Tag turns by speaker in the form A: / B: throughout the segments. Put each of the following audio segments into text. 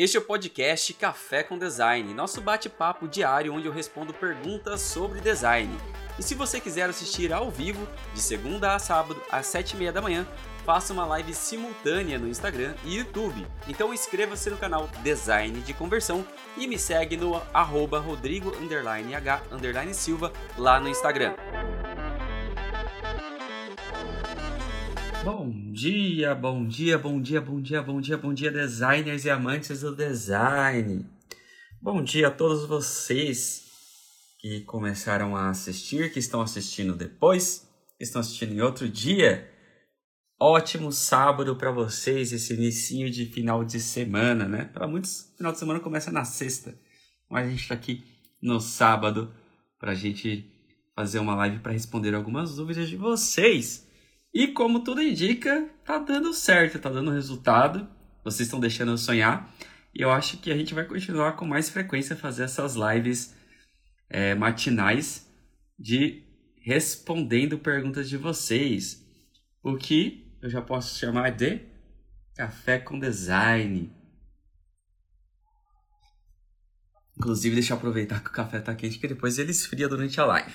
A: Este é o podcast Café com Design, nosso bate-papo diário onde eu respondo perguntas sobre design. E se você quiser assistir ao vivo, de segunda a sábado, às sete e meia da manhã, faça uma live simultânea no Instagram e YouTube. Então inscreva-se no canal Design de Conversão e me segue no arroba rodrigo H Silva lá no Instagram. Bom dia, bom dia, bom dia, bom dia, bom dia, bom dia, designers e amantes do design. Bom dia a todos vocês que começaram a assistir, que estão assistindo depois, que estão assistindo em outro dia. Ótimo sábado para vocês, esse início de final de semana, né? Para muitos, final de semana começa na sexta, mas a gente está aqui no sábado para a gente fazer uma live para responder algumas dúvidas de vocês. E como tudo indica, tá dando certo, tá dando resultado. Vocês estão deixando eu sonhar. E eu acho que a gente vai continuar com mais frequência fazer essas lives é, matinais de respondendo perguntas de vocês. O que eu já posso chamar de café com design. Inclusive, deixa eu aproveitar que o café tá quente, que depois ele esfria durante a live.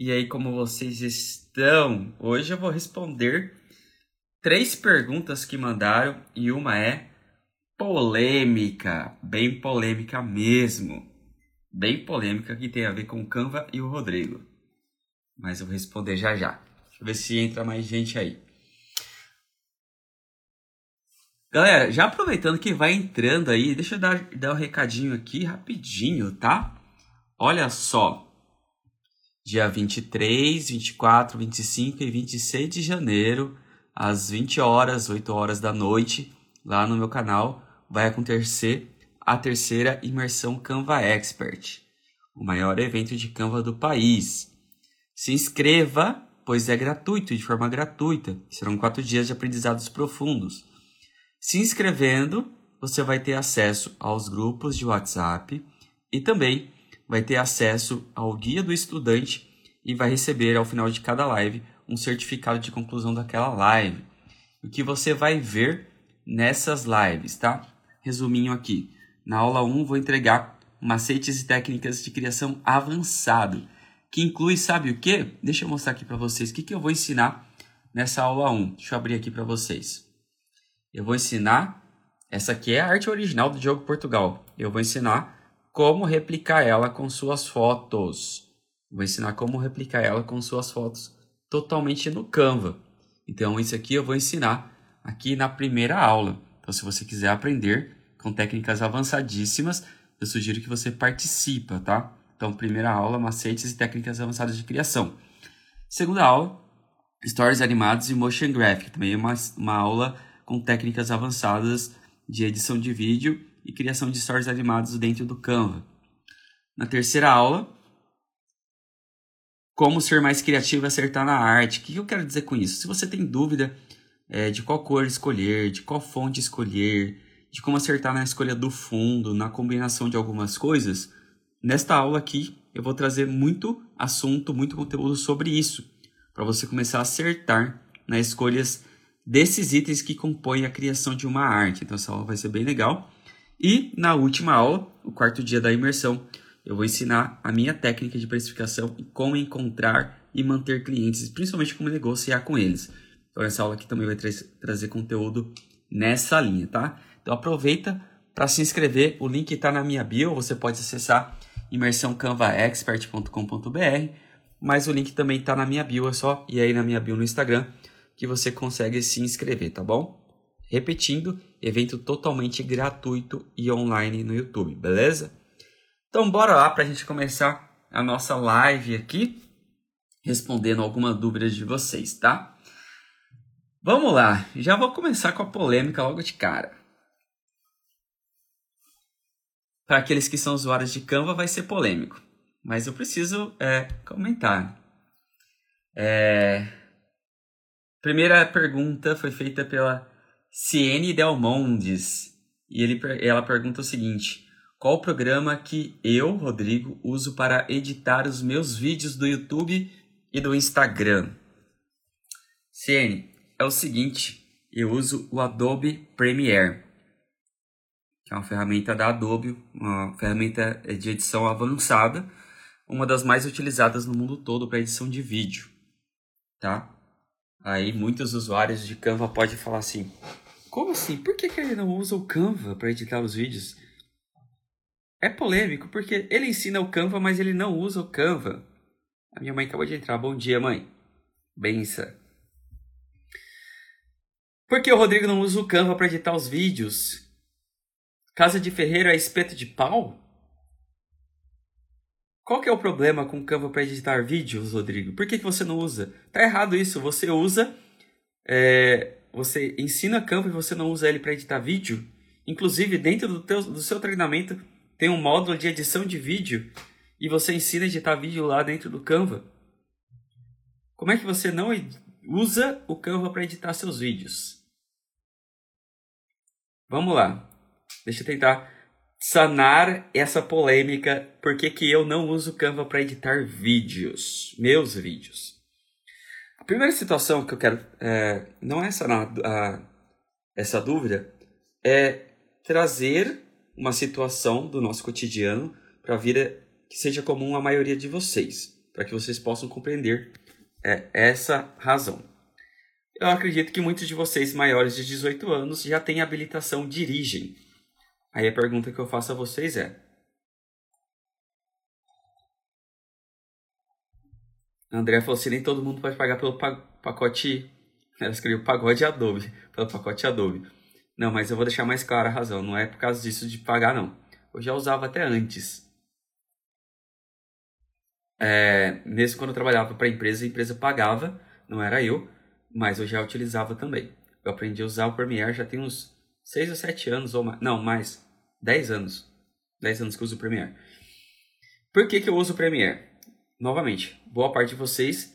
A: E aí, como vocês estão? Hoje eu vou responder três perguntas que mandaram e uma é polêmica, bem polêmica mesmo. Bem polêmica que tem a ver com o Canva e o Rodrigo. Mas eu vou responder já já. Deixa eu ver se entra mais gente aí. Galera, já aproveitando que vai entrando aí, deixa eu dar, dar um recadinho aqui rapidinho, tá? Olha só, dia 23, 24, 25 e 26 de janeiro, às 20 horas, 8 horas da noite, lá no meu canal, vai acontecer a terceira imersão Canva Expert, o maior evento de Canva do país. Se inscreva, pois é gratuito, de forma gratuita. Serão quatro dias de aprendizados profundos. Se inscrevendo, você vai ter acesso aos grupos de WhatsApp e também vai ter acesso ao guia do estudante e vai receber ao final de cada live um certificado de conclusão daquela live. O que você vai ver nessas lives, tá? Resuminho aqui. Na aula 1 vou entregar macetes e técnicas de criação avançado, que inclui, sabe o que? Deixa eu mostrar aqui para vocês o que, que eu vou ensinar nessa aula 1. Deixa eu abrir aqui para vocês. Eu vou ensinar, essa aqui é a arte original do Diogo Portugal. Eu vou ensinar como replicar ela com suas fotos. Vou ensinar como replicar ela com suas fotos totalmente no Canva. Então, isso aqui eu vou ensinar aqui na primeira aula. Então, se você quiser aprender com técnicas avançadíssimas, eu sugiro que você participe, tá? Então, primeira aula, macetes e técnicas avançadas de criação. Segunda aula, stories animados e motion graphic. Também é uma, uma aula com técnicas avançadas de edição de vídeo e criação de stories animados dentro do Canva. Na terceira aula, como ser mais criativo e acertar na arte. O que eu quero dizer com isso? Se você tem dúvida é, de qual cor escolher, de qual fonte escolher, de como acertar na escolha do fundo, na combinação de algumas coisas, nesta aula aqui eu vou trazer muito assunto, muito conteúdo sobre isso, para você começar a acertar nas escolhas desses itens que compõem a criação de uma arte. Então essa aula vai ser bem legal. E na última aula, o quarto dia da imersão, eu vou ensinar a minha técnica de precificação e como encontrar e manter clientes, principalmente como negociar com eles. Então essa aula aqui também vai tra trazer conteúdo nessa linha, tá? Então aproveita para se inscrever, o link está na minha bio, você pode acessar imersãocanvaexpert.com.br, mas o link também está na minha bio, é só ir aí na minha bio no Instagram que você consegue se inscrever, tá bom? Repetindo, evento totalmente gratuito e online no YouTube, beleza? Então bora lá para a gente começar a nossa live aqui, respondendo alguma dúvida de vocês, tá? Vamos lá, já vou começar com a polêmica logo de cara. Para aqueles que são usuários de Canva vai ser polêmico, mas eu preciso é, comentar. É... Primeira pergunta foi feita pela Ciene Delmondes. E ele, ela pergunta o seguinte: Qual o programa que eu, Rodrigo, uso para editar os meus vídeos do YouTube e do Instagram? Ciene, é o seguinte: eu uso o Adobe Premiere. que é uma ferramenta da Adobe, uma ferramenta de edição avançada, uma das mais utilizadas no mundo todo para edição de vídeo, tá? Aí muitos usuários de Canva podem falar assim: como assim? Por que, que ele não usa o Canva para editar os vídeos? É polêmico porque ele ensina o Canva, mas ele não usa o Canva. A minha mãe acabou de entrar. Bom dia, mãe. Bença. Por que o Rodrigo não usa o Canva para editar os vídeos? Casa de Ferreiro é espeto de pau? Qual que é o problema com o Canva para editar vídeos, Rodrigo? Por que, que você não usa? Tá errado isso. Você usa. É, você ensina Canva e você não usa ele para editar vídeo. Inclusive, dentro do, teu, do seu treinamento, tem um módulo de edição de vídeo e você ensina a editar vídeo lá dentro do Canva. Como é que você não usa o Canva para editar seus vídeos? Vamos lá. Deixa eu tentar sanar essa polêmica. Por que, que eu não uso Canva para editar vídeos? Meus vídeos. A primeira situação que eu quero. É, não é sanar a, essa dúvida, é trazer uma situação do nosso cotidiano para a vida que seja comum à maioria de vocês, para que vocês possam compreender é, essa razão. Eu acredito que muitos de vocês maiores de 18 anos já têm habilitação dirigem. Aí a pergunta que eu faço a vocês é: André falou assim: nem todo mundo pode pagar pelo pacote. Ela escreveu pagode Adobe, pelo pacote Adobe. Não, mas eu vou deixar mais clara a razão. Não é por causa disso de pagar, não. Eu já usava até antes. É, mesmo quando eu trabalhava para a empresa, a empresa pagava, não era eu, mas eu já utilizava também. Eu aprendi a usar o Premiere já tem uns 6 ou 7 anos, ou mais, não, mais, 10 anos. 10 anos que eu uso o Premiere. Por que, que eu uso o Premiere? Novamente, boa parte de vocês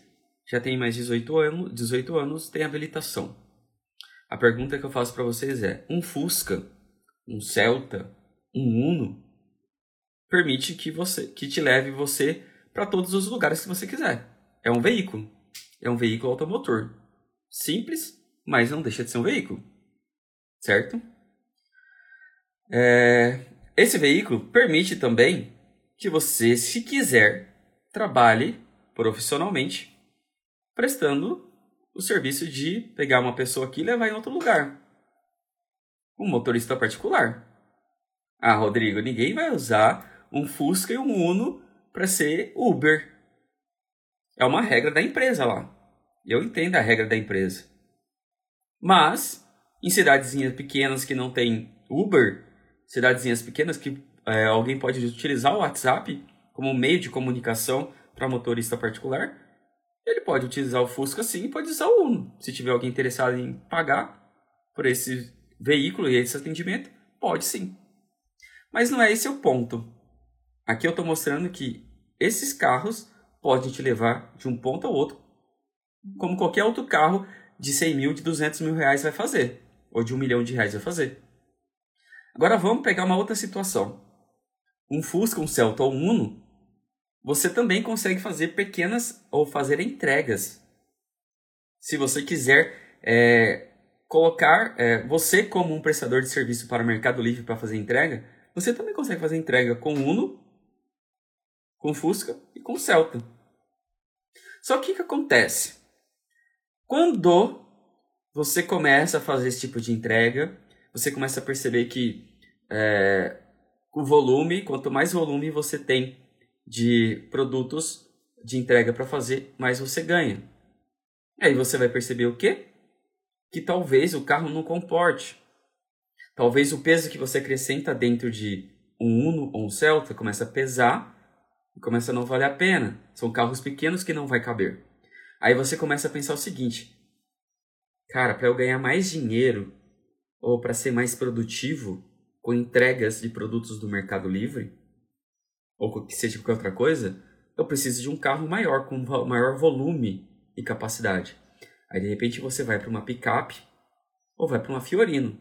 A: já tem mais 18 anos, 18 anos tem habilitação. A pergunta que eu faço para vocês é: um Fusca, um Celta, um Uno permite que você que te leve você para todos os lugares que você quiser. É um veículo. É um veículo automotor. Simples, mas não deixa de ser um veículo. Certo? É... Esse veículo permite também que você, se quiser, trabalhe profissionalmente prestando o serviço de pegar uma pessoa aqui e levar em outro lugar. Um motorista particular. Ah, Rodrigo, ninguém vai usar um Fusca e um Uno para ser Uber. É uma regra da empresa lá. Eu entendo a regra da empresa. Mas, em cidadezinhas pequenas que não tem Uber, cidadezinhas pequenas que é, alguém pode utilizar o WhatsApp como meio de comunicação para motorista particular, ele pode utilizar o Fusca sim, pode usar o Uno. Se tiver alguém interessado em pagar por esse veículo e esse atendimento, pode sim. Mas não é esse o ponto. Aqui eu estou mostrando que esses carros podem te levar de um ponto ao outro, como qualquer outro carro de 100 mil, de 200 mil reais vai fazer, ou de um milhão de reais vai fazer. Agora vamos pegar uma outra situação. Um Fusca, um Celta ou um Uno, você também consegue fazer pequenas ou fazer entregas. Se você quiser é, colocar é, você como um prestador de serviço para o Mercado Livre para fazer entrega, você também consegue fazer entrega com Uno com Fusca e com Celta. Só que o que acontece? Quando você começa a fazer esse tipo de entrega, você começa a perceber que é, o volume, quanto mais volume você tem de produtos de entrega para fazer, mais você ganha. Aí você vai perceber o quê? Que talvez o carro não comporte. Talvez o peso que você acrescenta dentro de um Uno ou um Celta começa a pesar e começa a não valer a pena. São carros pequenos que não vai caber. Aí você começa a pensar o seguinte: cara, para eu ganhar mais dinheiro ou para ser mais produtivo com entregas de produtos do Mercado Livre ou que seja qualquer outra coisa, eu preciso de um carro maior com maior volume e capacidade. Aí de repente você vai para uma picape ou vai para uma Fiorino,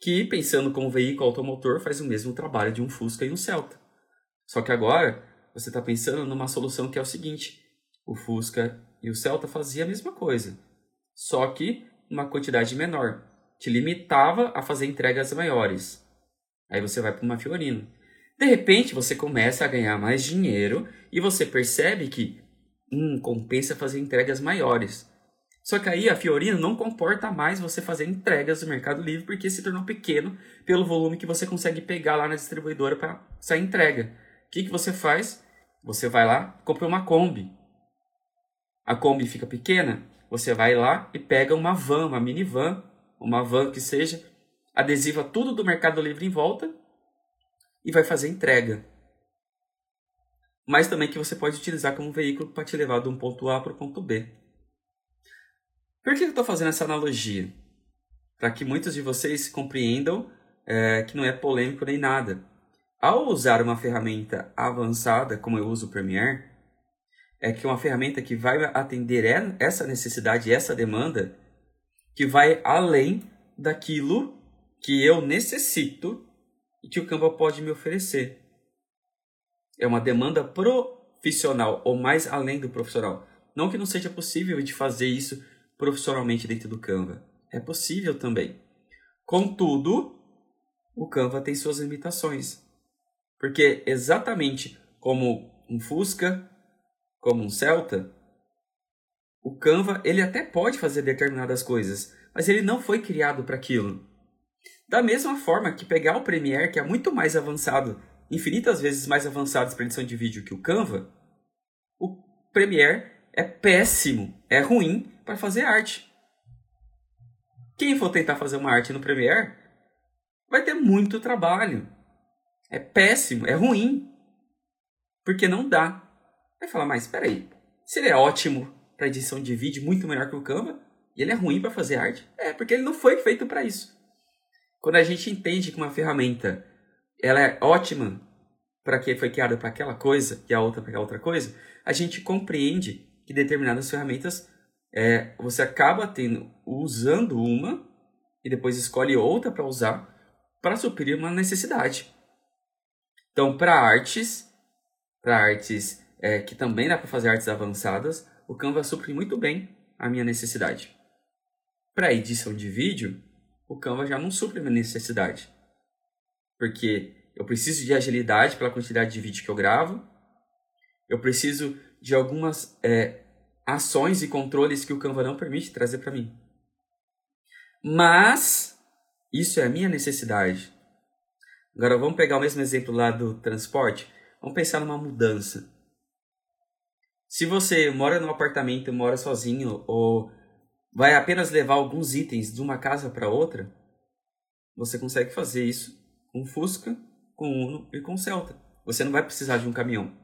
A: que pensando como veículo automotor faz o mesmo trabalho de um Fusca e um Celta. Só que agora você está pensando numa solução que é o seguinte: o Fusca e o Celta faziam a mesma coisa, só que uma quantidade menor. Te limitava a fazer entregas maiores. Aí você vai para uma Fiorino. De repente você começa a ganhar mais dinheiro e você percebe que hum, compensa fazer entregas maiores. Só que aí a Fiorino não comporta mais você fazer entregas no Mercado Livre porque se tornou pequeno pelo volume que você consegue pegar lá na distribuidora para essa entrega. O que, que você faz? Você vai lá, compra uma Kombi. A Kombi fica pequena, você vai lá e pega uma van, uma minivan, uma van que seja, adesiva tudo do Mercado Livre em volta e vai fazer entrega. Mas também que você pode utilizar como veículo para te levar de um ponto A para o ponto B. Por que eu estou fazendo essa analogia? Para que muitos de vocês compreendam é, que não é polêmico nem nada. Ao usar uma ferramenta avançada, como eu uso o Premiere, é que uma ferramenta que vai atender essa necessidade, essa demanda, que vai além daquilo que eu necessito e que o Canva pode me oferecer. É uma demanda profissional, ou mais além do profissional. Não que não seja possível de fazer isso profissionalmente dentro do Canva. É possível também. Contudo, o Canva tem suas limitações. Porque exatamente como um Fusca, como um Celta, o Canva ele até pode fazer determinadas coisas, mas ele não foi criado para aquilo. Da mesma forma que pegar o Premiere, que é muito mais avançado, infinitas vezes mais avançado para edição de vídeo que o Canva, o Premiere é péssimo, é ruim para fazer arte. Quem for tentar fazer uma arte no Premiere vai ter muito trabalho. É péssimo, é ruim. Porque não dá. Vai falar, mas espera aí, se ele é ótimo para edição de vídeo, muito melhor que o Canva, e ele é ruim para fazer arte, é porque ele não foi feito para isso. Quando a gente entende que uma ferramenta ela é ótima para que foi criada para aquela coisa e a outra para outra coisa, a gente compreende que determinadas ferramentas é, você acaba tendo usando uma e depois escolhe outra para usar para suprir uma necessidade. Então, para artes, para artes é, que também dá para fazer artes avançadas, o Canva supre muito bem a minha necessidade. Para edição de vídeo, o Canva já não supre a minha necessidade. Porque eu preciso de agilidade pela quantidade de vídeo que eu gravo, eu preciso de algumas é, ações e controles que o Canva não permite trazer para mim. Mas isso é a minha necessidade. Agora vamos pegar o mesmo exemplo lá do transporte. Vamos pensar numa mudança. Se você mora num apartamento, mora sozinho ou vai apenas levar alguns itens de uma casa para outra, você consegue fazer isso com Fusca, com Uno e com Celta. Você não vai precisar de um caminhão.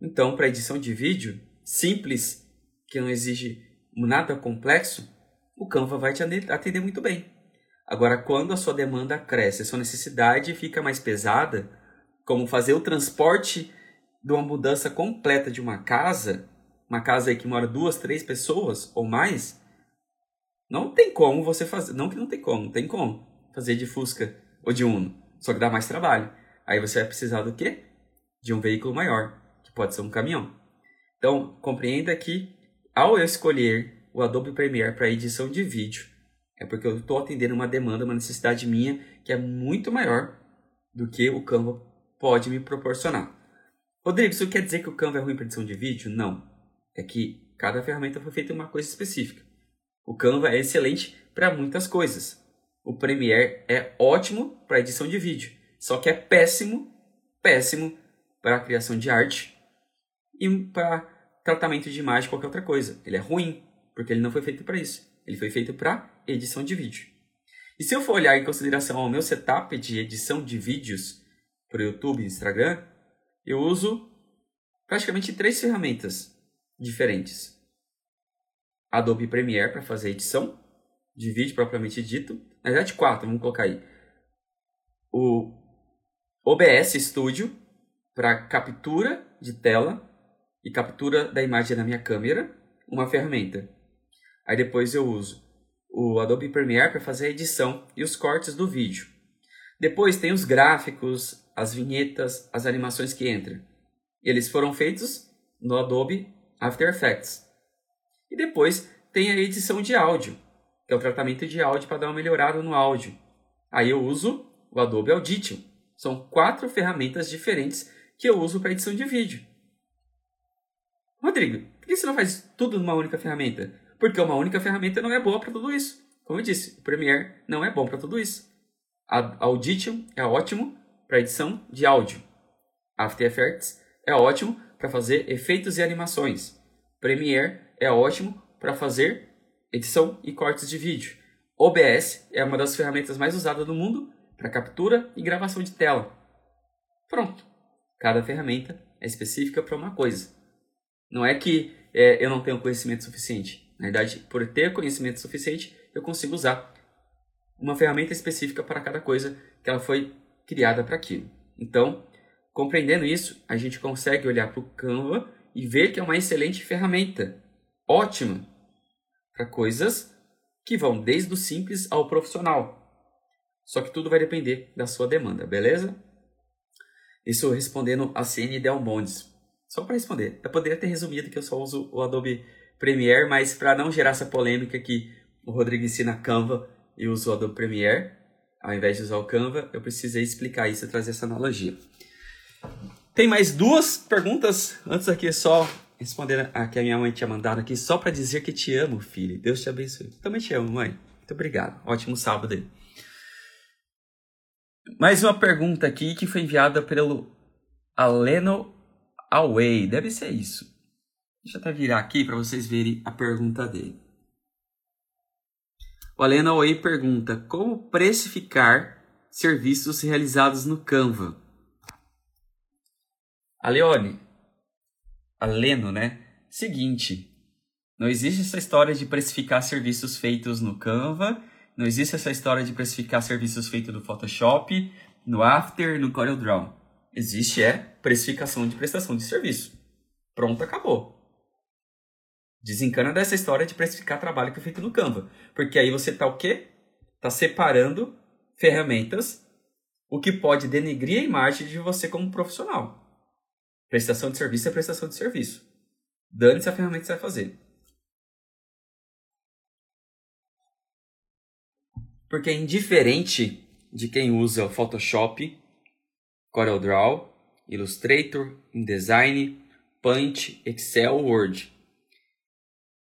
A: Então, para edição de vídeo simples, que não exige nada complexo, o Canva vai te atender muito bem. Agora, quando a sua demanda cresce, a sua necessidade fica mais pesada, como fazer o transporte de uma mudança completa de uma casa, uma casa aí que mora duas, três pessoas ou mais, não tem como você fazer. Não que não tem como, tem como fazer de Fusca ou de Uno. Só que dá mais trabalho. Aí você vai precisar do quê? De um veículo maior pode ser um caminhão. Então, compreenda que ao eu escolher o Adobe Premiere para edição de vídeo, é porque eu estou atendendo uma demanda, uma necessidade minha que é muito maior do que o Canva pode me proporcionar. Rodrigo, isso quer dizer que o Canva é ruim para edição de vídeo? Não. É que cada ferramenta foi feita uma coisa específica. O Canva é excelente para muitas coisas. O Premiere é ótimo para edição de vídeo, só que é péssimo, péssimo para criação de arte e para tratamento de imagem, qualquer outra coisa. Ele é ruim, porque ele não foi feito para isso. Ele foi feito para edição de vídeo. E se eu for olhar em consideração ao meu setup de edição de vídeos para o YouTube e Instagram, eu uso praticamente três ferramentas diferentes. Adobe Premiere para fazer edição de vídeo propriamente dito. Na verdade, quatro, vamos colocar aí. O OBS Studio para captura de tela e captura da imagem da minha câmera, uma ferramenta. Aí depois eu uso o Adobe Premiere para fazer a edição e os cortes do vídeo. Depois tem os gráficos, as vinhetas, as animações que entram. Eles foram feitos no Adobe After Effects. E depois tem a edição de áudio, que é o tratamento de áudio para dar uma melhorada no áudio. Aí eu uso o Adobe Audition. São quatro ferramentas diferentes que eu uso para edição de vídeo. Rodrigo, por que você não faz tudo numa única ferramenta? Porque uma única ferramenta não é boa para tudo isso. Como eu disse, o Premiere não é bom para tudo isso. A Audition é ótimo para edição de áudio. After Effects é ótimo para fazer efeitos e animações. Premiere é ótimo para fazer edição e cortes de vídeo. OBS é uma das ferramentas mais usadas no mundo para captura e gravação de tela. Pronto. Cada ferramenta é específica para uma coisa. Não é que é, eu não tenho conhecimento suficiente. Na verdade, por ter conhecimento suficiente, eu consigo usar uma ferramenta específica para cada coisa que ela foi criada para aquilo. Então, compreendendo isso, a gente consegue olhar para o Canva e ver que é uma excelente ferramenta. Ótima para coisas que vão desde o simples ao profissional. Só que tudo vai depender da sua demanda, beleza? Isso respondendo a CN Del Mondes. Só para responder. Eu poderia ter resumido que eu só uso o Adobe Premiere, mas para não gerar essa polêmica que o Rodrigo ensina Canva e usa o Adobe Premiere, ao invés de usar o Canva, eu precisei explicar isso e trazer essa analogia. Tem mais duas perguntas antes aqui só responder a que a minha mãe tinha mandado aqui só para dizer que te amo, filho. Deus te abençoe. Também te amo, mãe. Muito obrigado. Ótimo sábado aí. Mais uma pergunta aqui que foi enviada pelo Aleno Away. Deve ser isso. Deixa eu até virar aqui para vocês verem a pergunta dele. O Aleno Away pergunta: Como precificar serviços realizados no Canva? A Leone, Aleno, né? Seguinte, não existe essa história de precificar serviços feitos no Canva não existe essa história de precificar serviços feitos no Photoshop, no After, no CorelDRAW. Existe é precificação de prestação de serviço. Pronto, acabou. Desencana dessa história de precificar trabalho que é feito no Canva. Porque aí você tá o quê? Tá separando ferramentas, o que pode denegrir a imagem de você como profissional. Prestação de serviço é prestação de serviço. Dane-se a ferramenta que você vai fazer. porque é indiferente de quem usa o Photoshop, CorelDRAW, Illustrator, InDesign, Paint, Excel, Word.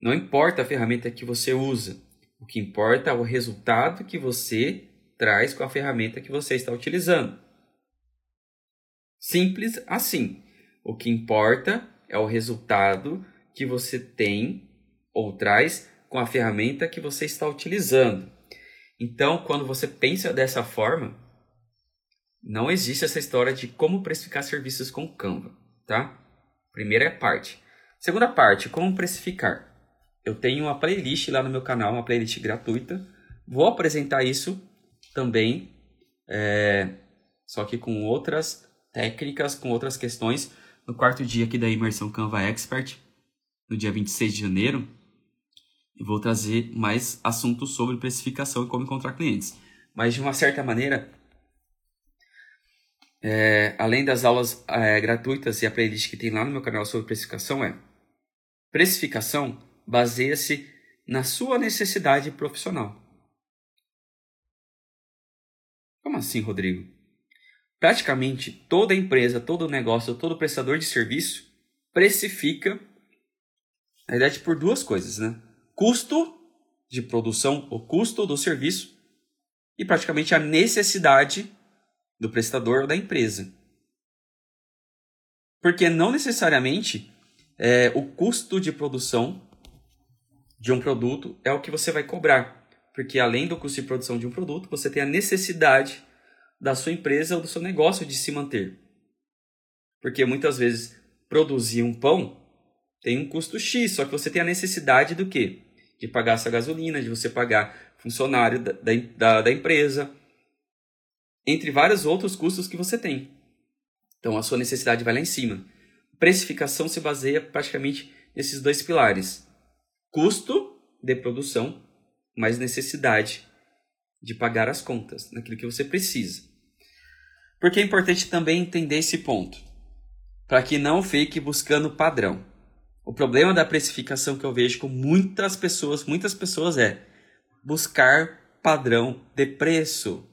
A: Não importa a ferramenta que você usa, o que importa é o resultado que você traz com a ferramenta que você está utilizando. Simples assim. O que importa é o resultado que você tem ou traz com a ferramenta que você está utilizando. Então, quando você pensa dessa forma, não existe essa história de como precificar serviços com Canva, tá? Primeira parte. Segunda parte, como precificar. Eu tenho uma playlist lá no meu canal, uma playlist gratuita. Vou apresentar isso também, é, só que com outras técnicas, com outras questões, no quarto dia aqui da imersão Canva Expert, no dia 26 de janeiro e vou trazer mais assuntos sobre precificação e como encontrar clientes. Mas de uma certa maneira, é, além das aulas é, gratuitas e a playlist que tem lá no meu canal sobre precificação, é precificação baseia-se na sua necessidade profissional. Como assim, Rodrigo? Praticamente toda empresa, todo negócio, todo prestador de serviço precifica, na verdade, por duas coisas, né? custo de produção, o custo do serviço e praticamente a necessidade do prestador ou da empresa. Porque não necessariamente é, o custo de produção de um produto é o que você vai cobrar. Porque além do custo de produção de um produto, você tem a necessidade da sua empresa ou do seu negócio de se manter. Porque muitas vezes produzir um pão tem um custo X, só que você tem a necessidade do quê? De pagar essa gasolina, de você pagar funcionário da, da, da empresa, entre vários outros custos que você tem. Então a sua necessidade vai lá em cima. Precificação se baseia praticamente nesses dois pilares: custo de produção, mais necessidade de pagar as contas, naquilo que você precisa. Porque é importante também entender esse ponto, para que não fique buscando padrão. O problema da precificação que eu vejo com muitas pessoas, muitas pessoas é buscar padrão de preço.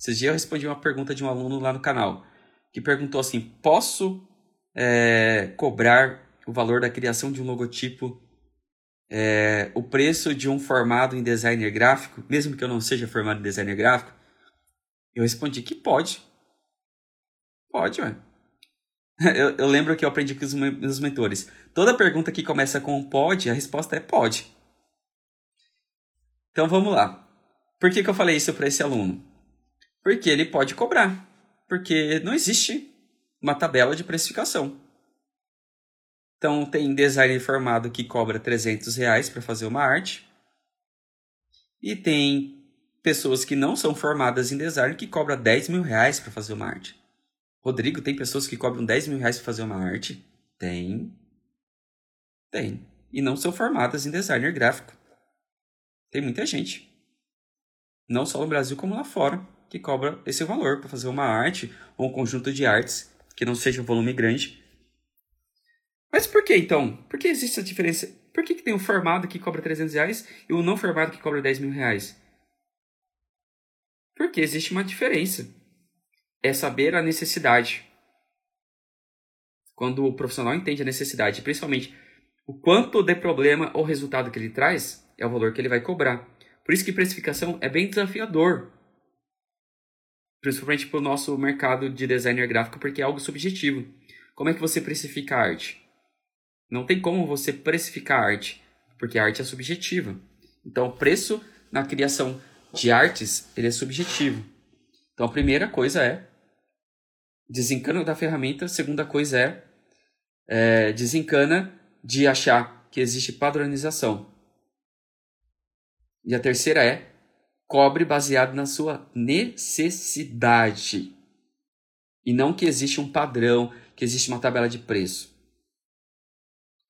A: Esses dias eu respondi uma pergunta de um aluno lá no canal, que perguntou assim: posso é, cobrar o valor da criação de um logotipo, é, o preço de um formado em designer gráfico, mesmo que eu não seja formado em designer gráfico? Eu respondi que pode. Pode, ué. Eu, eu, lembro que eu aprendi com os meus mentores. Toda pergunta que começa com pode, a resposta é pode. Então vamos lá. Por que, que eu falei isso para esse aluno? Porque ele pode cobrar. Porque não existe uma tabela de precificação. Então tem designer formado que cobra 300 reais para fazer uma arte. E tem pessoas que não são formadas em design que cobram 10 mil reais para fazer uma arte. Rodrigo, tem pessoas que cobram 10 mil reais para fazer uma arte? Tem. Tem. E não são formadas em designer gráfico. Tem muita gente. Não só no Brasil, como lá fora, que cobra esse valor para fazer uma arte ou um conjunto de artes que não seja um volume grande. Mas por que então? Por que existe essa diferença? Por que, que tem um formado que cobra 300 reais e o não formado que cobra 10 mil reais? Porque existe uma diferença é saber a necessidade. Quando o profissional entende a necessidade, principalmente o quanto de problema ou resultado que ele traz, é o valor que ele vai cobrar. Por isso que precificação é bem desafiador. Principalmente para o nosso mercado de designer gráfico, porque é algo subjetivo. Como é que você precifica a arte? Não tem como você precificar a arte, porque a arte é subjetiva. Então, o preço na criação de artes, ele é subjetivo. Então, a primeira coisa é desencana da ferramenta. Segunda coisa é, é desencana de achar que existe padronização. E a terceira é cobre baseado na sua necessidade. E não que existe um padrão, que existe uma tabela de preço.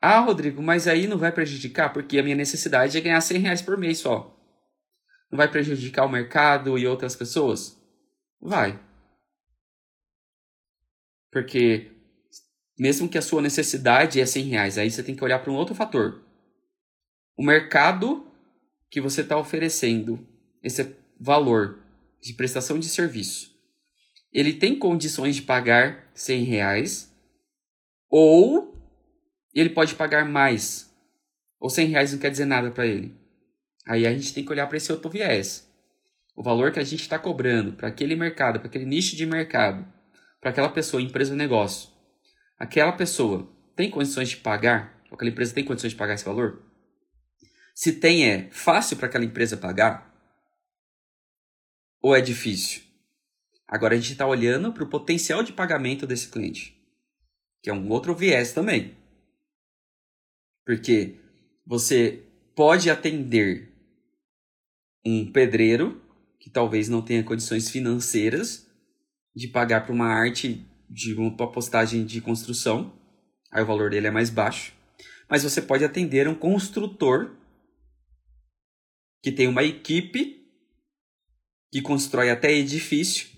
A: Ah, Rodrigo, mas aí não vai prejudicar porque a minha necessidade é ganhar 100 reais por mês só. Não vai prejudicar o mercado e outras pessoas? Vai. Porque mesmo que a sua necessidade é 100 reais, aí você tem que olhar para um outro fator. O mercado que você está oferecendo, esse valor de prestação de serviço, ele tem condições de pagar 100 reais ou ele pode pagar mais. Ou 100 reais não quer dizer nada para ele. Aí a gente tem que olhar para esse outro viés. O valor que a gente está cobrando para aquele mercado, para aquele nicho de mercado, para aquela pessoa, empresa ou negócio, aquela pessoa tem condições de pagar? Aquela empresa tem condições de pagar esse valor? Se tem, é fácil para aquela empresa pagar? Ou é difícil? Agora a gente está olhando para o potencial de pagamento desse cliente, que é um outro viés também. Porque você pode atender um pedreiro que talvez não tenha condições financeiras de pagar para uma arte de uma postagem de construção, aí o valor dele é mais baixo. Mas você pode atender um construtor que tem uma equipe que constrói até edifício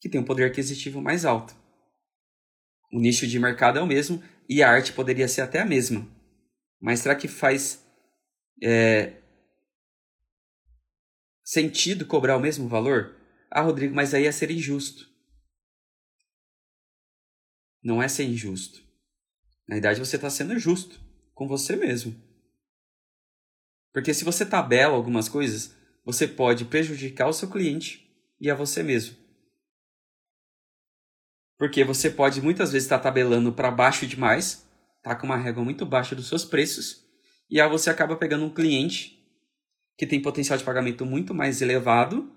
A: que tem um poder aquisitivo mais alto. O nicho de mercado é o mesmo e a arte poderia ser até a mesma. Mas será que faz é, sentido cobrar o mesmo valor? Ah, Rodrigo, mas aí é ser injusto. Não é ser injusto. Na verdade, você está sendo justo com você mesmo. Porque se você tabela algumas coisas, você pode prejudicar o seu cliente e a você mesmo. Porque você pode muitas vezes estar tabelando para baixo demais, tá com uma régua muito baixa dos seus preços, e aí você acaba pegando um cliente que tem potencial de pagamento muito mais elevado,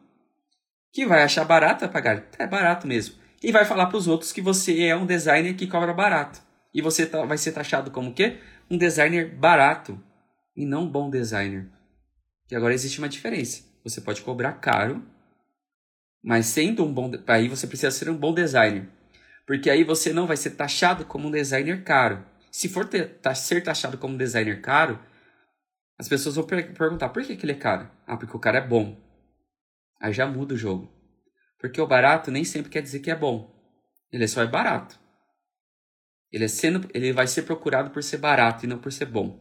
A: que vai achar barato a pagar. É barato mesmo e vai falar para os outros que você é um designer que cobra barato. E você tá, vai ser taxado como o quê? Um designer barato e não bom designer. Que agora existe uma diferença. Você pode cobrar caro, mas sendo um bom, aí você precisa ser um bom designer. Porque aí você não vai ser taxado como um designer caro. Se for ter, tá, ser taxado como designer caro, as pessoas vão per perguntar por que, que ele é caro? Ah, porque o cara é bom. Aí já muda o jogo. Porque o barato nem sempre quer dizer que é bom. Ele só é barato. Ele, é sendo, ele vai ser procurado por ser barato e não por ser bom.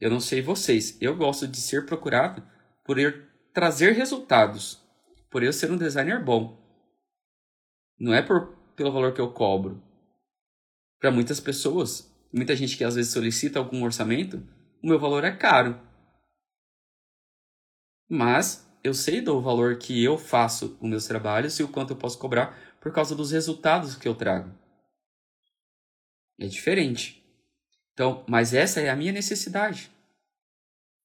A: Eu não sei vocês, eu gosto de ser procurado por eu trazer resultados, por eu ser um designer bom. Não é por, pelo valor que eu cobro. Para muitas pessoas, muita gente que às vezes solicita algum orçamento, o meu valor é caro. Mas eu sei do valor que eu faço os meus trabalhos e o quanto eu posso cobrar por causa dos resultados que eu trago. É diferente. Então, mas essa é a minha necessidade.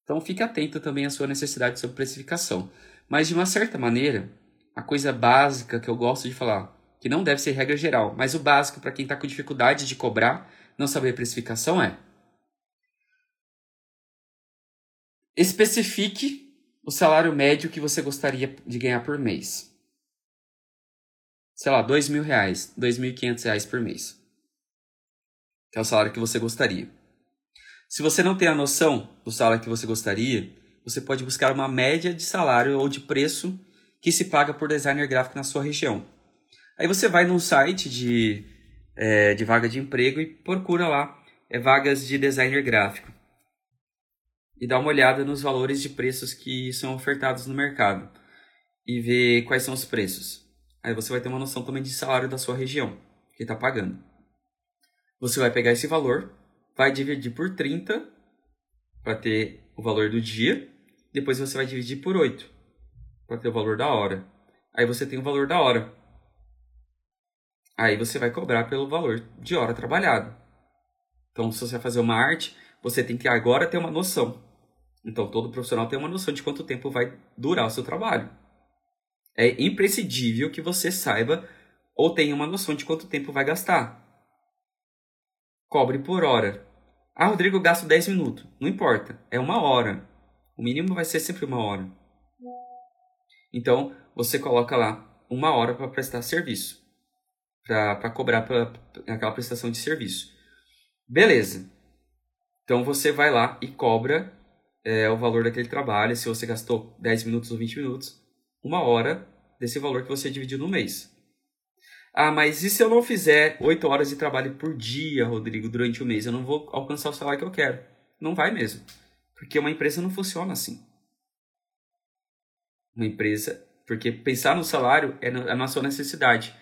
A: Então fique atento também à sua necessidade sobre precificação. Mas de uma certa maneira, a coisa básica que eu gosto de falar, que não deve ser regra geral, mas o básico para quem está com dificuldade de cobrar, não saber precificação é especifique o salário médio que você gostaria de ganhar por mês. Sei lá, dois mil reais, dois mil e quinhentos reais por mês. Que é o salário que você gostaria. Se você não tem a noção do salário que você gostaria, você pode buscar uma média de salário ou de preço que se paga por designer gráfico na sua região. Aí você vai num site de, é, de vaga de emprego e procura lá é, vagas de designer gráfico e dá uma olhada nos valores de preços que são ofertados no mercado e ver quais são os preços. Aí você vai ter uma noção também de salário da sua região, que está pagando. Você vai pegar esse valor, vai dividir por 30 para ter o valor do dia, depois você vai dividir por 8 para ter o valor da hora. Aí você tem o valor da hora. Aí você vai cobrar pelo valor de hora trabalhada. Então, se você vai fazer uma arte, você tem que agora ter uma noção então, todo profissional tem uma noção de quanto tempo vai durar o seu trabalho. É imprescindível que você saiba ou tenha uma noção de quanto tempo vai gastar. Cobre por hora. Ah, Rodrigo, eu gasto 10 minutos. Não importa, é uma hora. O mínimo vai ser sempre uma hora. Então, você coloca lá uma hora para prestar serviço. Para cobrar pra, aquela prestação de serviço. Beleza. Então, você vai lá e cobra é, o valor daquele trabalho, se você gastou 10 minutos ou 20 minutos, uma hora desse valor que você dividiu no mês. Ah, mas e se eu não fizer 8 horas de trabalho por dia, Rodrigo, durante o mês? Eu não vou alcançar o salário que eu quero. Não vai mesmo. Porque uma empresa não funciona assim. Uma empresa, porque pensar no salário é a nossa necessidade.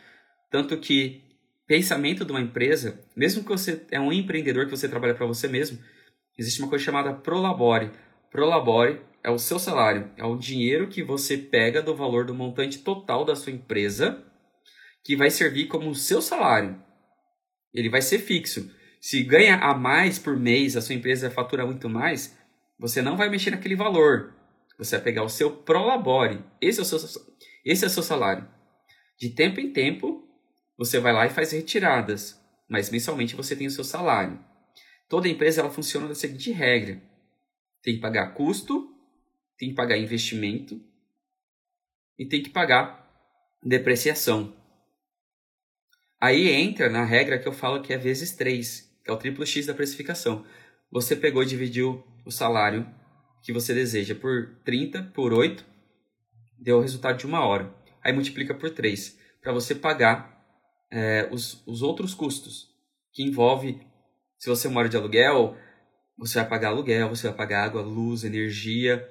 A: Tanto que pensamento de uma empresa, mesmo que você é um empreendedor que você trabalha para você mesmo, existe uma coisa chamada prolabore. Prolabore é o seu salário, é o dinheiro que você pega do valor do montante total da sua empresa, que vai servir como o seu salário. Ele vai ser fixo. Se ganha a mais por mês, a sua empresa fatura muito mais, você não vai mexer naquele valor. Você vai pegar o seu prolabore. Esse é o seu, esse é o seu salário. De tempo em tempo, você vai lá e faz retiradas, mas mensalmente você tem o seu salário. Toda empresa ela funciona da seguinte regra: tem que pagar custo, tem que pagar investimento e tem que pagar depreciação. Aí entra na regra que eu falo que é vezes 3, que é o triplo X da precificação. Você pegou e dividiu o salário que você deseja por 30, por 8, deu o resultado de uma hora. Aí multiplica por 3, para você pagar é, os, os outros custos, que envolve, se você mora de aluguel, você vai pagar aluguel, você vai pagar água, luz, energia,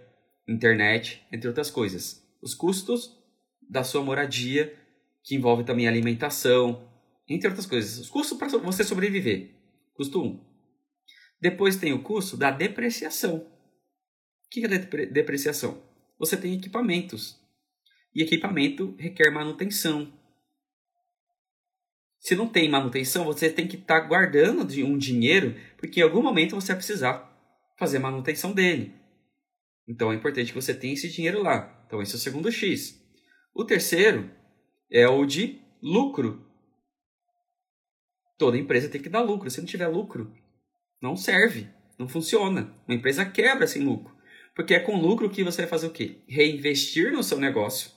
A: internet, entre outras coisas. Os custos da sua moradia, que envolve também alimentação, entre outras coisas. Os custos para você sobreviver. Custo 1. Um. Depois tem o custo da depreciação. O que é depreciação? Você tem equipamentos. E equipamento requer manutenção. Se não tem manutenção, você tem que estar tá guardando um dinheiro, porque em algum momento você vai precisar fazer manutenção dele. Então é importante que você tenha esse dinheiro lá. Então esse é o segundo X. O terceiro é o de lucro. Toda empresa tem que dar lucro. Se não tiver lucro, não serve, não funciona. Uma empresa quebra sem lucro. Porque é com lucro que você vai fazer o quê? Reinvestir no seu negócio,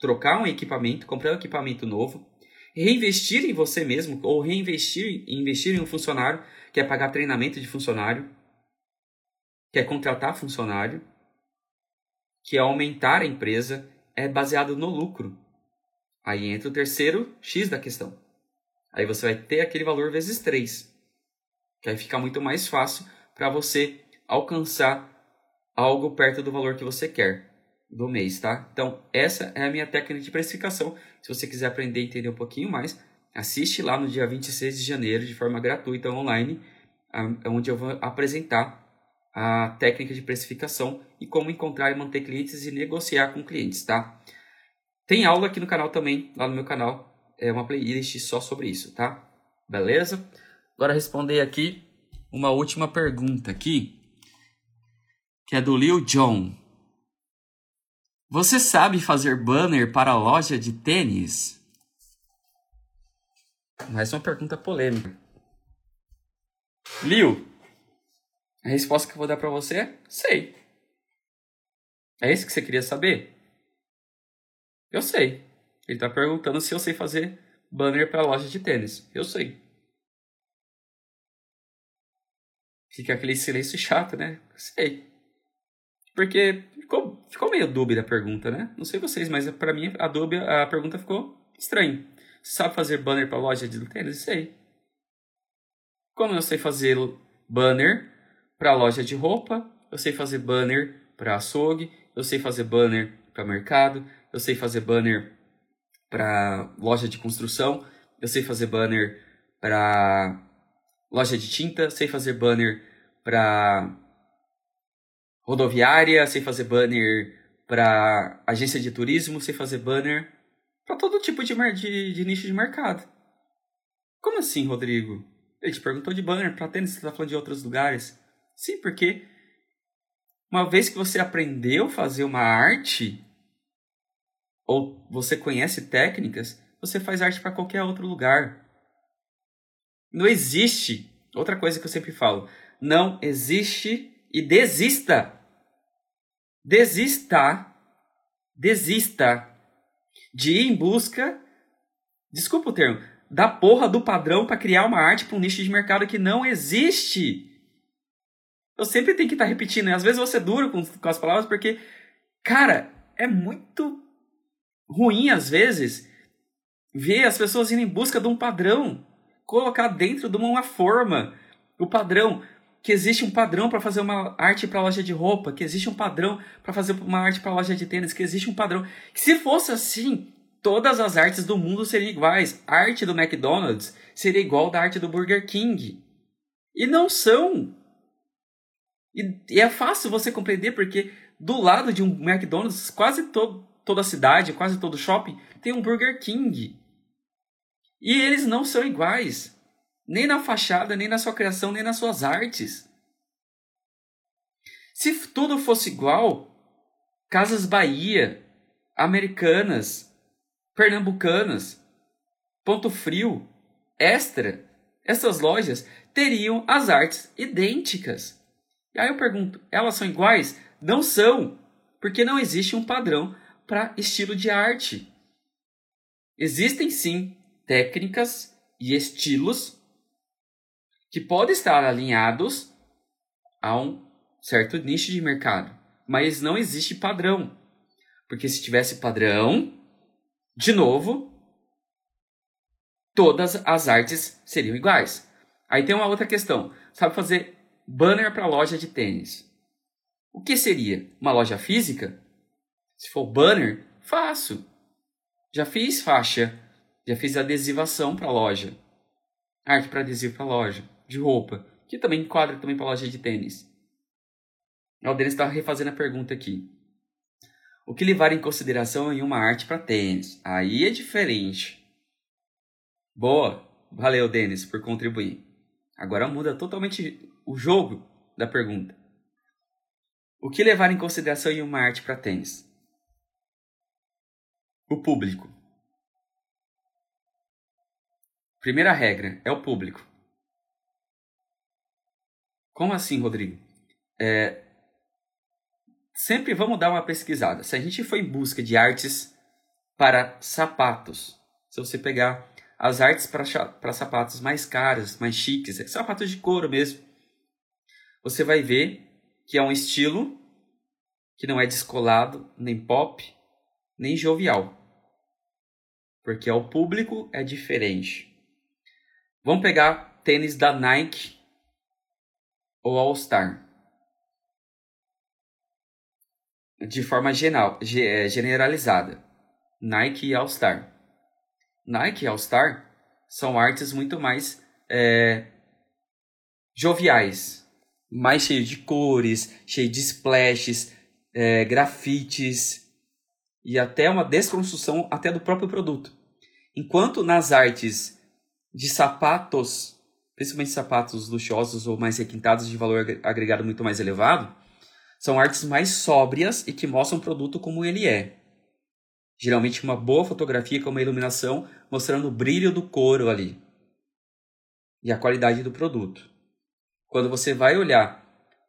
A: trocar um equipamento, comprar um equipamento novo, reinvestir em você mesmo ou reinvestir investir em um funcionário, que é pagar treinamento de funcionário, que é contratar funcionário, que é aumentar a empresa, é baseado no lucro. Aí entra o terceiro X da questão. Aí você vai ter aquele valor vezes 3, que aí fica muito mais fácil para você alcançar algo perto do valor que você quer do mês, tá? Então, essa é a minha técnica de precificação. Se você quiser aprender e entender um pouquinho mais, assiste lá no dia 26 de janeiro de forma gratuita online, onde eu vou apresentar a técnica de precificação e como encontrar e manter clientes e negociar com clientes, tá? Tem aula aqui no canal também, lá no meu canal, é uma playlist só sobre isso, tá? Beleza? Agora responder aqui uma última pergunta aqui, que é do Lil John. Você sabe fazer banner para a loja de tênis? Mais uma pergunta polêmica. Lil, a resposta que eu vou dar para você sei. É isso que você queria saber? Eu sei. Ele está perguntando se eu sei fazer banner para loja de tênis. Eu sei. Fica aquele silêncio chato, né? Sei. Porque ficou, meio dúbia a pergunta, né? Não sei vocês, mas para mim a dúbia, a pergunta ficou estranha. Sabe fazer banner para loja de tênis? Sei. Como eu sei fazer banner para loja de roupa, eu sei fazer banner para açougue, eu sei fazer banner para mercado, eu sei fazer banner para loja de construção, eu sei fazer banner para loja de tinta, sei fazer banner para rodoviária, sei fazer banner para agência de turismo, sei fazer banner para todo tipo de, de, de nicho de mercado. Como assim, Rodrigo? Ele te perguntou de banner para tênis, você está falando de outros lugares. Sim, porque uma vez que você aprendeu a fazer uma arte, ou você conhece técnicas, você faz arte para qualquer outro lugar. Não existe, outra coisa que eu sempre falo, não existe e desista. Desista. Desista de ir em busca, desculpa o termo, da porra do padrão para criar uma arte para um nicho de mercado que não existe. Eu sempre tenho que estar tá repetindo. E às vezes você é duro com, com as palavras porque, cara, é muito ruim às vezes ver as pessoas indo em busca de um padrão, colocar dentro de uma forma o padrão que existe um padrão para fazer uma arte para loja de roupa, que existe um padrão para fazer uma arte para loja de tênis, que existe um padrão. Que se fosse assim, todas as artes do mundo seriam iguais. A arte do McDonald's seria igual da arte do Burger King. E não são. E, e, é fácil você compreender porque do lado de um McDonald's, quase todo, toda a cidade, quase todo shopping, tem um Burger King. E eles não são iguais. Nem na fachada, nem na sua criação, nem nas suas artes. Se tudo fosse igual, Casas Bahia, Americanas, Pernambucanas, Ponto Frio, Extra, essas lojas teriam as artes idênticas. E aí eu pergunto, elas são iguais? Não são, porque não existe um padrão para estilo de arte. Existem sim técnicas e estilos que podem estar alinhados a um certo nicho de mercado, mas não existe padrão. Porque se tivesse padrão, de novo, todas as artes seriam iguais. Aí tem uma outra questão. Sabe fazer banner para loja de tênis. O que seria? Uma loja física? Se for banner, faço. Já fiz faixa, já fiz adesivação para loja. Arte para adesivo para loja, de roupa, que também enquadra também para loja de tênis. O Denis está refazendo a pergunta aqui. O que levar em consideração em uma arte para tênis? Aí é diferente. Boa! Valeu, Denis, por contribuir. Agora muda totalmente o jogo da pergunta. O que levar em consideração em uma arte para tênis? O público. Primeira regra é o público. Como assim, Rodrigo? É, sempre vamos dar uma pesquisada. Se a gente for em busca de artes para sapatos, se você pegar as artes para sapatos mais caras, mais chiques, sapatos de couro mesmo, você vai ver que é um estilo que não é descolado, nem pop, nem jovial. Porque o público é diferente. Vamos pegar tênis da Nike ou All Star. de forma geral, é, generalizada. Nike e All Star. Nike e All Star são artes muito mais é, joviais, mais cheios de cores, cheio de splashes, é, grafites e até uma desconstrução até do próprio produto. Enquanto nas artes de sapatos, principalmente sapatos luxuosos ou mais requintados de valor agregado muito mais elevado, são artes mais sóbrias e que mostram o produto como ele é. Geralmente uma boa fotografia com uma iluminação mostrando o brilho do couro ali e a qualidade do produto. Quando você vai olhar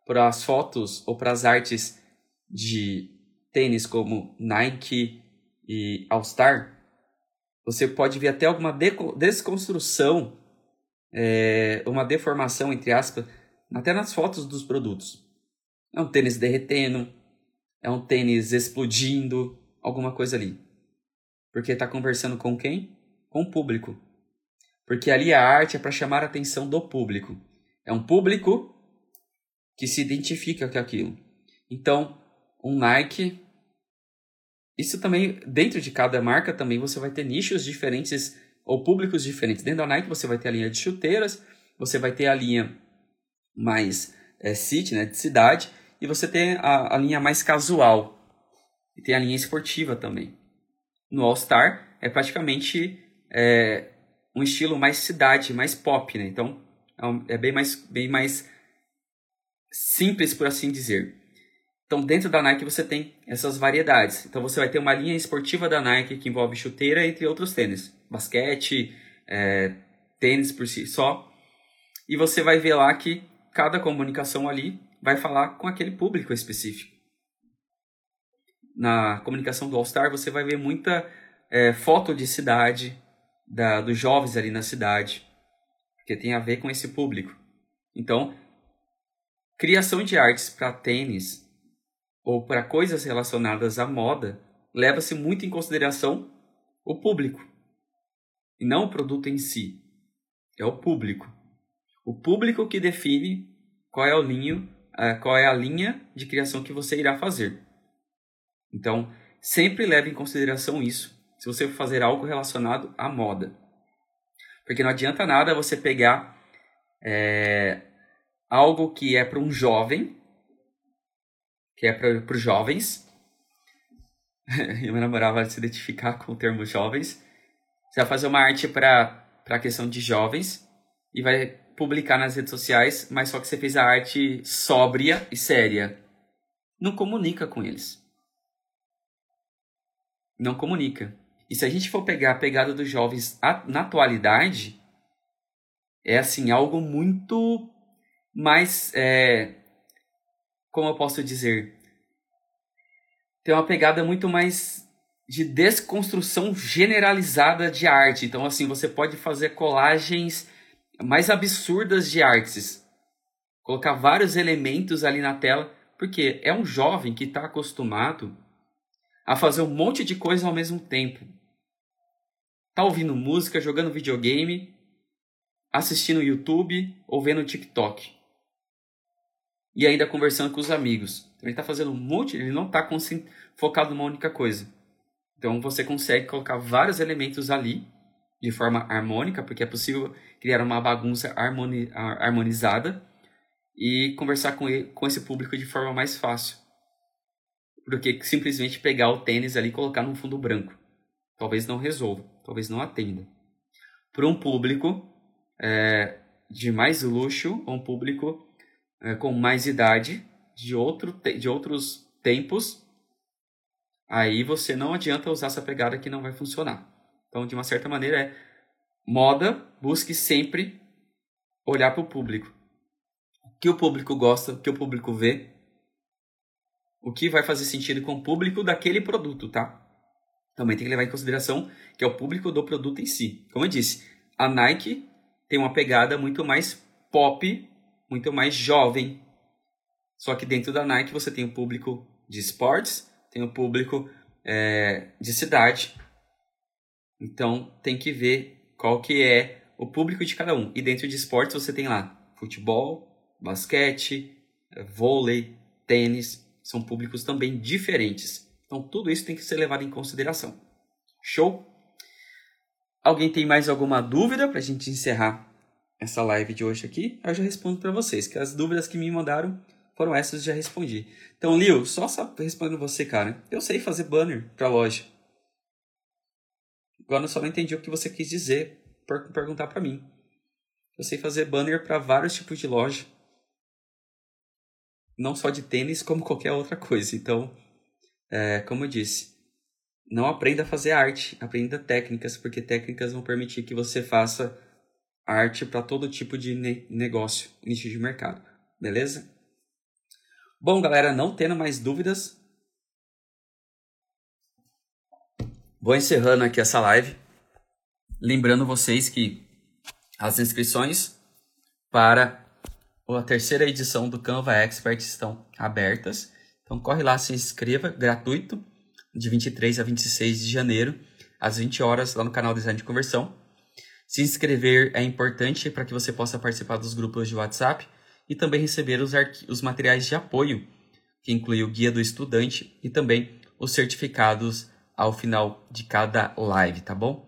A: para as fotos ou para as artes de tênis como Nike e All Star, você pode ver até alguma desconstrução, é, uma deformação, entre aspas, até nas fotos dos produtos. É um tênis derretendo, é um tênis explodindo, alguma coisa ali. Porque está conversando com quem? Com o público. Porque ali a arte é para chamar a atenção do público. É um público que se identifica com aquilo. Então, um Nike. Isso também, dentro de cada marca, também você vai ter nichos diferentes ou públicos diferentes. Dentro da Nike você vai ter a linha de chuteiras, você vai ter a linha mais é, city, né, de cidade, e você tem a, a linha mais casual. E tem a linha esportiva também. No All Star é praticamente é, um estilo mais cidade, mais pop, né? Então é, é bem mais, bem mais simples, por assim dizer. Então, dentro da Nike você tem essas variedades. Então, você vai ter uma linha esportiva da Nike que envolve chuteira, entre outros tênis, basquete, é, tênis por si só. E você vai ver lá que cada comunicação ali vai falar com aquele público específico. Na comunicação do All Star você vai ver muita é, foto de cidade, da, dos jovens ali na cidade, que tem a ver com esse público. Então, criação de artes para tênis ou para coisas relacionadas à moda leva-se muito em consideração o público e não o produto em si. É o público. O público que define qual é o linho qual é a linha de criação que você irá fazer. Então, sempre leve em consideração isso, se você for fazer algo relacionado à moda. Porque não adianta nada você pegar é, algo que é para um jovem, que é para os jovens, meu namorado vai se identificar com o termo jovens. Você vai fazer uma arte para a questão de jovens e vai publicar nas redes sociais, mas só que você fez a arte sóbria e séria. Não comunica com eles. Não comunica. E se a gente for pegar a pegada dos jovens na atualidade, é assim, algo muito mais. É, como eu posso dizer? Tem uma pegada muito mais de desconstrução generalizada de arte. Então, assim, você pode fazer colagens mais absurdas de artes. Colocar vários elementos ali na tela, porque é um jovem que está acostumado a fazer um monte de coisa ao mesmo tempo. Tá ouvindo música, jogando videogame, assistindo YouTube ou vendo TikTok. E ainda conversando com os amigos. Então, ele está fazendo um monte, ele não está focado numa única coisa. Então você consegue colocar vários elementos ali de forma harmônica, porque é possível criar uma bagunça harmoni harmonizada e conversar com, ele, com esse público de forma mais fácil do que simplesmente pegar o tênis ali e colocar num fundo branco. Talvez não resolva, talvez não atenda. Para um público é, de mais luxo, um público é, com mais idade, de, outro, de outros tempos, aí você não adianta usar essa pegada que não vai funcionar. Então, de uma certa maneira, é moda, busque sempre olhar para o público. O que o público gosta, o que o público vê, o que vai fazer sentido com o público daquele produto, tá? Também tem que levar em consideração que é o público do produto em si. Como eu disse, a Nike tem uma pegada muito mais pop, muito mais jovem. Só que dentro da Nike você tem o público de esportes, tem o público é, de cidade, então tem que ver qual que é o público de cada um. E dentro de esportes você tem lá futebol, basquete, vôlei, tênis. são públicos também diferentes. Então, tudo isso tem que ser levado em consideração. Show? Alguém tem mais alguma dúvida para a gente encerrar essa live de hoje aqui? Eu já respondo para vocês, que as dúvidas que me mandaram foram essas, já respondi. Então, Lil, só respondendo você, cara. Eu sei fazer banner para loja. Agora eu só não entendi o que você quis dizer por perguntar para mim. Eu sei fazer banner para vários tipos de loja. Não só de tênis, como qualquer outra coisa. Então, é, como eu disse, não aprenda a fazer arte, aprenda técnicas, porque técnicas vão permitir que você faça arte para todo tipo de ne negócio, nicho de mercado. Beleza? Bom, galera, não tendo mais dúvidas, vou encerrando aqui essa live. Lembrando vocês que as inscrições para a terceira edição do Canva Expert estão abertas. Então corre lá, se inscreva, gratuito, de 23 a 26 de janeiro, às 20 horas, lá no canal Design de Conversão. Se inscrever é importante para que você possa participar dos grupos de WhatsApp e também receber os, os materiais de apoio, que inclui o guia do estudante e também os certificados ao final de cada live, tá bom?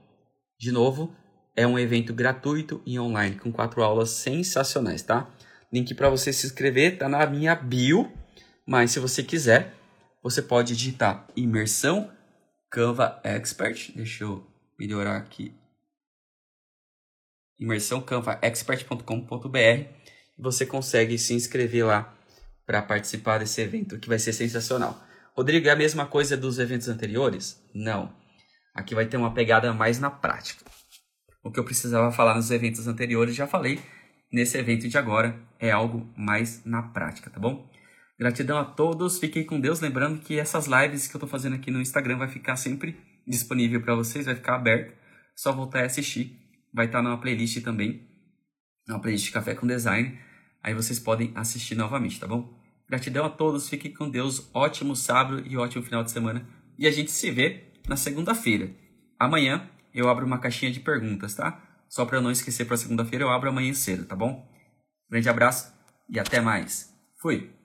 A: De novo, é um evento gratuito e online com quatro aulas sensacionais, tá? Link para você se inscrever tá na minha bio, mas se você quiser, você pode digitar imersão Canva Expert. Deixa eu melhorar aqui. Imersão canvaexpert.com.br. Você consegue se inscrever lá para participar desse evento, que vai ser sensacional. Rodrigo, é a mesma coisa dos eventos anteriores? Não. Aqui vai ter uma pegada mais na prática. O que eu precisava falar nos eventos anteriores já falei. Nesse evento de agora é algo mais na prática, tá bom? Gratidão a todos, fiquem com Deus. Lembrando que essas lives que eu estou fazendo aqui no Instagram vai ficar sempre disponível para vocês, vai ficar aberto. Só voltar e assistir. Vai estar tá numa playlist também, uma playlist Café com Design. Aí vocês podem assistir novamente, tá bom? Gratidão a todos, fiquem com Deus. Ótimo sábado e ótimo final de semana. E a gente se vê na segunda-feira. Amanhã eu abro uma caixinha de perguntas, tá? Só para não esquecer para segunda-feira, eu abro amanhã cedo, tá bom? Grande abraço e até mais. Fui!